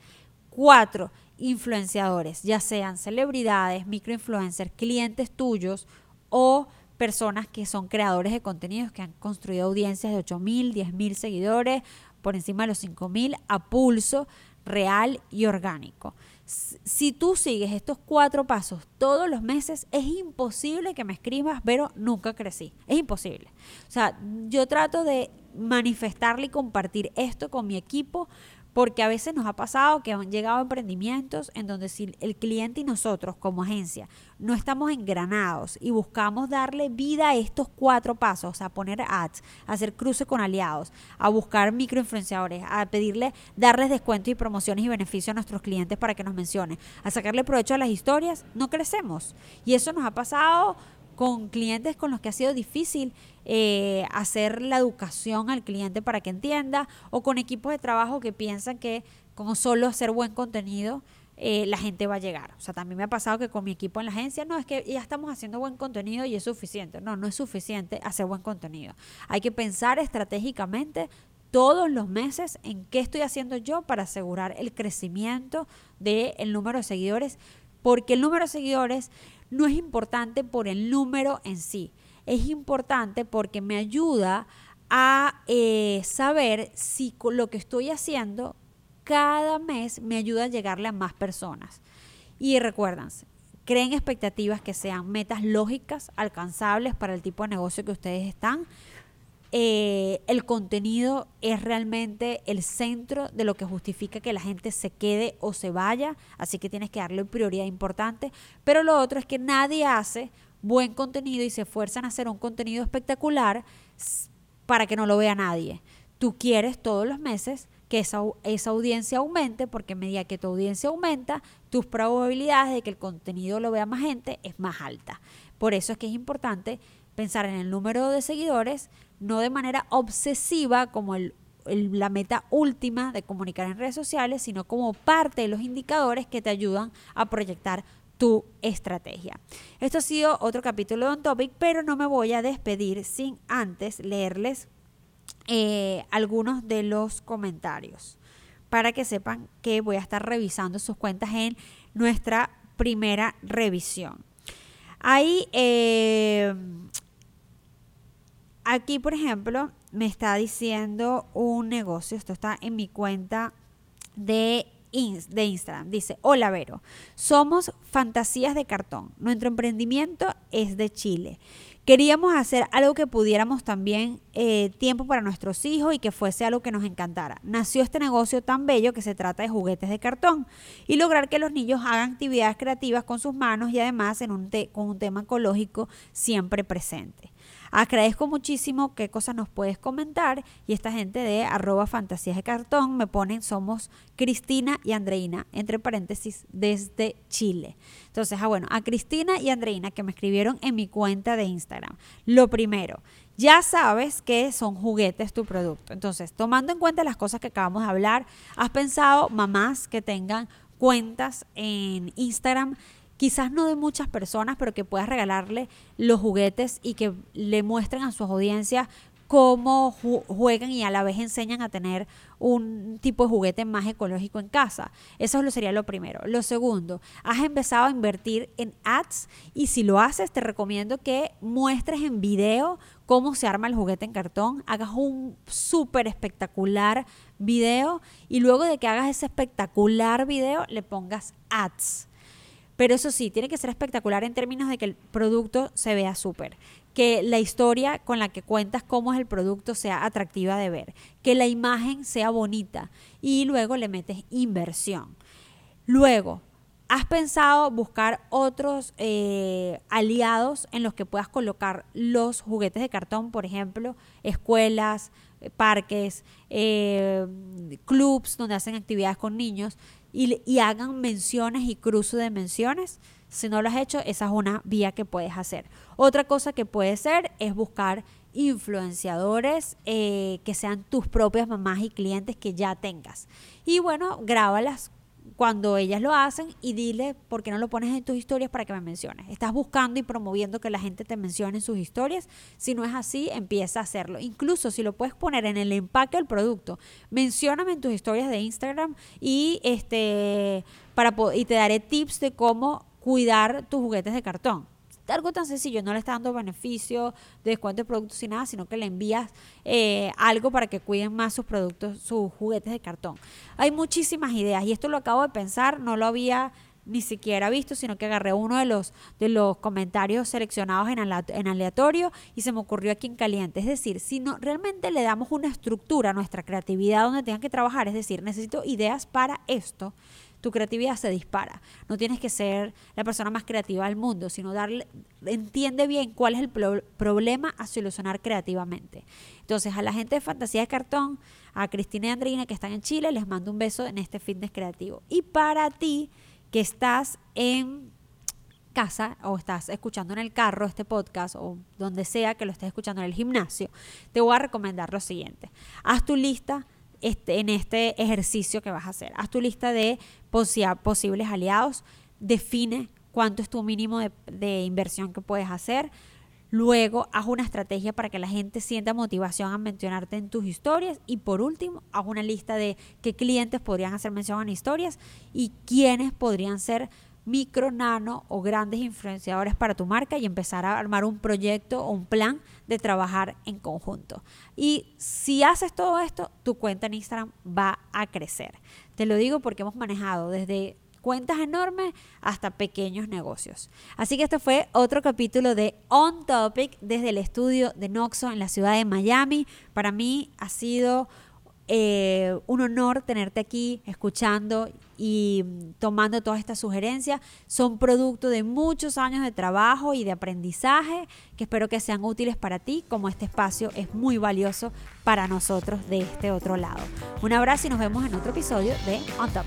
Cuatro, influenciadores, ya sean celebridades, microinfluencers, clientes tuyos o personas que son creadores de contenidos que han construido audiencias de 8 mil, 10 mil seguidores, por encima de los 5 mil, a pulso, real y orgánico. Si tú sigues estos cuatro pasos todos los meses, es imposible que me escribas, pero nunca crecí. Es imposible. O sea, yo trato de manifestarle y compartir esto con mi equipo porque a veces nos ha pasado que han llegado emprendimientos en donde si el cliente y nosotros como agencia no estamos engranados y buscamos darle vida a estos cuatro pasos, a poner ads, a hacer cruce con aliados, a buscar microinfluenciadores, a pedirle, darles descuentos y promociones y beneficios a nuestros clientes para que nos mencionen, a sacarle provecho a las historias, no crecemos. Y eso nos ha pasado con clientes con los que ha sido difícil eh, hacer la educación al cliente para que entienda, o con equipos de trabajo que piensan que con solo hacer buen contenido eh, la gente va a llegar. O sea, también me ha pasado que con mi equipo en la agencia, no, es que ya estamos haciendo buen contenido y es suficiente. No, no es suficiente hacer buen contenido. Hay que pensar estratégicamente todos los meses en qué estoy haciendo yo para asegurar el crecimiento del número de seguidores, porque el número de seguidores no es importante por el número en sí, es importante porque me ayuda a eh, saber si lo que estoy haciendo cada mes me ayuda a llegarle a más personas. Y recuérdense, creen expectativas que sean metas lógicas, alcanzables para el tipo de negocio que ustedes están. Eh, el contenido es realmente el centro de lo que justifica que la gente se quede o se vaya, así que tienes que darle prioridad importante. Pero lo otro es que nadie hace buen contenido y se esfuerzan a hacer un contenido espectacular para que no lo vea nadie. Tú quieres todos los meses que esa, esa audiencia aumente, porque a medida que tu audiencia aumenta, tus probabilidades de que el contenido lo vea más gente es más alta. Por eso es que es importante pensar en el número de seguidores, no de manera obsesiva como la meta última de comunicar en redes sociales, sino como parte de los indicadores que te ayudan a proyectar tu estrategia. Esto ha sido otro capítulo de On Topic, pero no me voy a despedir sin antes leerles eh, algunos de los comentarios para que sepan que voy a estar revisando sus cuentas en nuestra primera revisión. Ahí eh, Aquí, por ejemplo, me está diciendo un negocio, esto está en mi cuenta de, de Instagram. Dice, hola Vero, somos fantasías de cartón. Nuestro emprendimiento es de Chile. Queríamos hacer algo que pudiéramos también eh, tiempo para nuestros hijos y que fuese algo que nos encantara. Nació este negocio tan bello que se trata de juguetes de cartón y lograr que los niños hagan actividades creativas con sus manos y además en un con un tema ecológico siempre presente. Agradezco muchísimo qué cosas nos puedes comentar y esta gente de arroba fantasías de cartón me ponen somos Cristina y Andreina, entre paréntesis, desde Chile. Entonces, ah, bueno, a Cristina y Andreina que me escribieron en mi cuenta de Instagram. Lo primero, ya sabes que son juguetes tu producto. Entonces, tomando en cuenta las cosas que acabamos de hablar, ¿has pensado mamás que tengan cuentas en Instagram quizás no de muchas personas, pero que puedas regalarle los juguetes y que le muestren a sus audiencias cómo juegan y a la vez enseñan a tener un tipo de juguete más ecológico en casa. Eso sería lo primero. Lo segundo, has empezado a invertir en ads y si lo haces te recomiendo que muestres en video cómo se arma el juguete en cartón, hagas un súper espectacular video y luego de que hagas ese espectacular video le pongas ads pero eso sí, tiene que ser espectacular en términos de que el producto se vea súper, que la historia con la que cuentas cómo es el producto sea atractiva de ver, que la imagen sea bonita y luego le metes inversión. Luego, ¿Has pensado buscar otros eh, aliados en los que puedas colocar los juguetes de cartón, por ejemplo, escuelas, parques, eh, clubs donde hacen actividades con niños? y, hagan menciones y cruce de menciones. Si no lo has hecho, esa es una vía que puedes hacer. Otra cosa que puede ser es buscar influenciadores eh, que sean tus propias mamás y clientes que ya tengas. Y bueno, grábalas cuando ellas lo hacen y dile por qué no lo pones en tus historias para que me menciones. Estás buscando y promoviendo que la gente te mencione en sus historias. Si no es así, empieza a hacerlo. Incluso si lo puedes poner en el empaque del producto, mencióname en tus historias de Instagram y este para y te daré tips de cómo cuidar tus juguetes de cartón algo tan sencillo, no le está dando beneficio de descuento de productos y nada, sino que le envías eh, algo para que cuiden más sus productos, sus juguetes de cartón. Hay muchísimas ideas y esto lo acabo de pensar, no lo había ni siquiera visto, sino que agarré uno de los, de los comentarios seleccionados en aleatorio y se me ocurrió aquí en caliente. Es decir, si no, realmente le damos una estructura a nuestra creatividad donde tengan que trabajar, es decir, necesito ideas para esto, tu creatividad se dispara. No tienes que ser la persona más creativa del mundo, sino darle, entiende bien cuál es el problema a solucionar creativamente. Entonces, a la gente de Fantasía de Cartón, a Cristina y Andreina que están en Chile, les mando un beso en este fitness creativo. Y para ti que estás en casa o estás escuchando en el carro este podcast o donde sea que lo estés escuchando en el gimnasio, te voy a recomendar lo siguiente. Haz tu lista este, en este ejercicio que vas a hacer. Haz tu lista de posibles aliados, define cuánto es tu mínimo de, inversión que puedes hacer. Luego, haz una estrategia para que la gente sienta motivación a mencionarte en tus historias. Y por último, haz una lista de qué clientes podrían hacer mención en historias y quiénes podrían ser micro, nano o grandes influenciadores para tu marca y empezar a armar un proyecto o un plan de trabajar en conjunto. Y si haces todo esto, tu cuenta en Instagram va a crecer. Te lo digo porque hemos manejado desde cuentas enormes hasta pequeños negocios. Así que este fue otro capítulo de On Topic desde el estudio de Noxo en la ciudad de Miami. Para mí ha sido eh, un honor tenerte aquí escuchando y tomando todas estas sugerencias. Son producto de muchos años de trabajo y de aprendizaje que espero que sean útiles para ti, como este espacio es muy valioso para nosotros de este otro lado. Un abrazo y nos vemos en otro episodio de On Top.